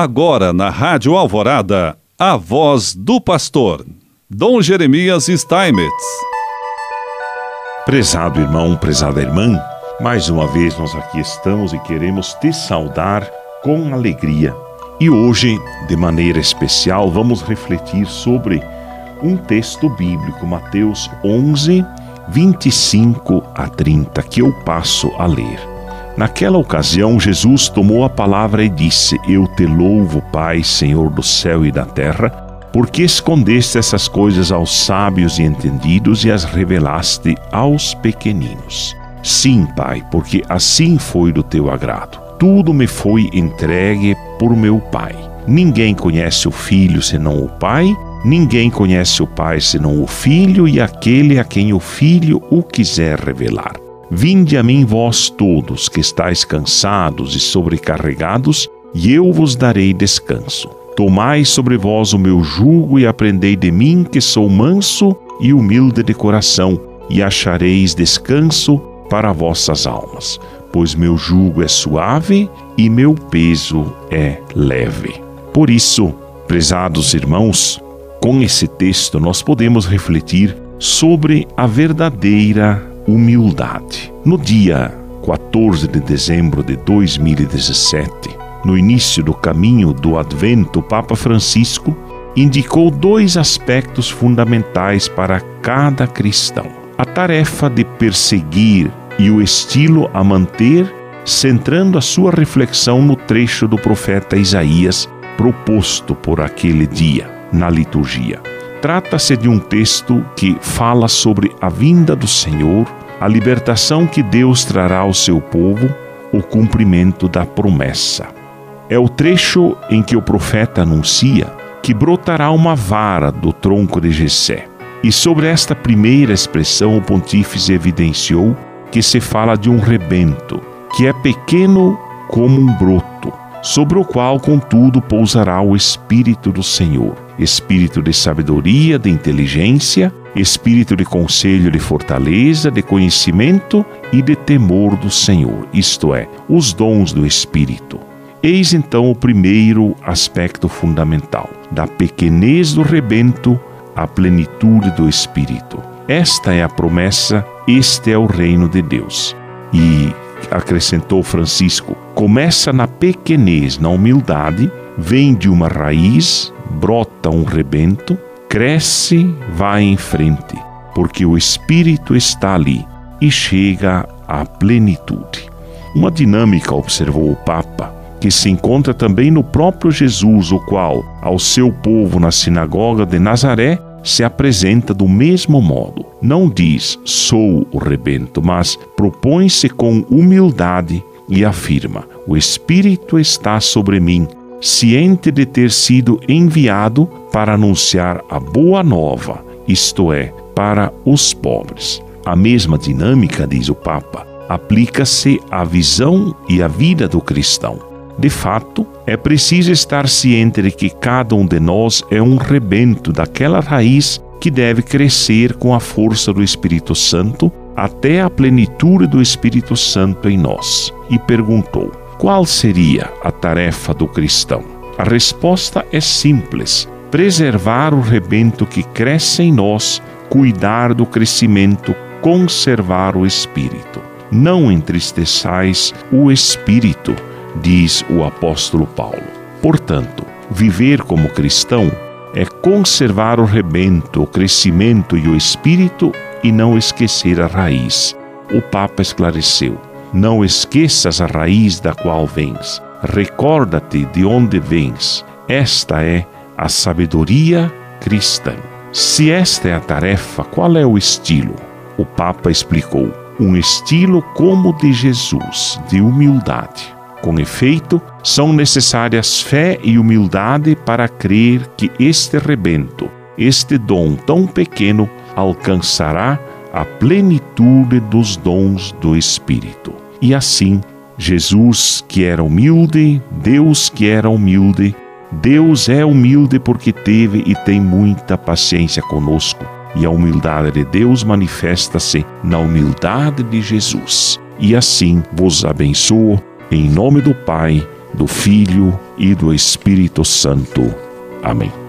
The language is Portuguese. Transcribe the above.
Agora na Rádio Alvorada, a voz do pastor, Dom Jeremias Steinmetz. Prezado irmão, prezada irmã, mais uma vez nós aqui estamos e queremos te saudar com alegria. E hoje, de maneira especial, vamos refletir sobre um texto bíblico, Mateus 11, 25 a 30, que eu passo a ler. Naquela ocasião, Jesus tomou a palavra e disse: Eu te louvo, Pai, Senhor do céu e da terra, porque escondeste essas coisas aos sábios e entendidos e as revelaste aos pequeninos. Sim, Pai, porque assim foi do teu agrado. Tudo me foi entregue por meu Pai. Ninguém conhece o Filho senão o Pai, ninguém conhece o Pai senão o Filho e aquele a quem o Filho o quiser revelar. Vinde a mim vós todos que estáis cansados e sobrecarregados, e eu vos darei descanso. Tomai sobre vós o meu jugo e aprendei de mim, que sou manso e humilde de coração, e achareis descanso para vossas almas, pois meu jugo é suave e meu peso é leve. Por isso, prezados irmãos, com esse texto nós podemos refletir sobre a verdadeira humildade. No dia 14 de dezembro de 2017, no início do caminho do Advento, o Papa Francisco indicou dois aspectos fundamentais para cada cristão: a tarefa de perseguir e o estilo a manter, centrando a sua reflexão no trecho do profeta Isaías proposto por aquele dia na liturgia. Trata-se de um texto que fala sobre a vinda do Senhor, a libertação que Deus trará ao seu povo, o cumprimento da promessa. É o trecho em que o profeta anuncia que brotará uma vara do tronco de Jessé. E sobre esta primeira expressão o pontífice evidenciou que se fala de um rebento, que é pequeno como um broto, sobre o qual, contudo, pousará o Espírito do Senhor espírito de sabedoria, de inteligência, espírito de conselho, de fortaleza, de conhecimento e de temor do Senhor, isto é, os dons do Espírito. Eis então o primeiro aspecto fundamental: da pequenez do rebento à plenitude do Espírito. Esta é a promessa, este é o reino de Deus. E acrescentou Francisco, começa na pequenez, na humildade, vem de uma raiz, brota um rebento, cresce, vai em frente, porque o Espírito está ali e chega à plenitude. Uma dinâmica, observou o Papa, que se encontra também no próprio Jesus, o qual, ao seu povo na sinagoga de Nazaré, se apresenta do mesmo modo. Não diz sou o rebento, mas propõe-se com humildade e afirma: O Espírito está sobre mim ciente de ter sido enviado para anunciar a boa nova, isto é, para os pobres. A mesma dinâmica, diz o Papa, aplica-se à visão e à vida do cristão. De fato, é preciso estar ciente de que cada um de nós é um rebento daquela raiz que deve crescer com a força do Espírito Santo até a plenitude do Espírito Santo em nós. E perguntou: qual seria a tarefa do cristão? A resposta é simples: preservar o rebento que cresce em nós, cuidar do crescimento, conservar o espírito. Não entristeçais o espírito, diz o apóstolo Paulo. Portanto, viver como cristão é conservar o rebento, o crescimento e o espírito e não esquecer a raiz. O Papa esclareceu: não esqueças a raiz da qual vens. Recorda-te de onde vens. Esta é a sabedoria cristã. Se esta é a tarefa, qual é o estilo? O Papa explicou: um estilo como de Jesus, de humildade. Com efeito, são necessárias fé e humildade para crer que este rebento, este dom tão pequeno, alcançará a plenitude dos dons do Espírito. E assim, Jesus, que era humilde, Deus que era humilde, Deus é humilde porque teve e tem muita paciência conosco. E a humildade de Deus manifesta-se na humildade de Jesus. E assim vos abençoo, em nome do Pai, do Filho e do Espírito Santo. Amém.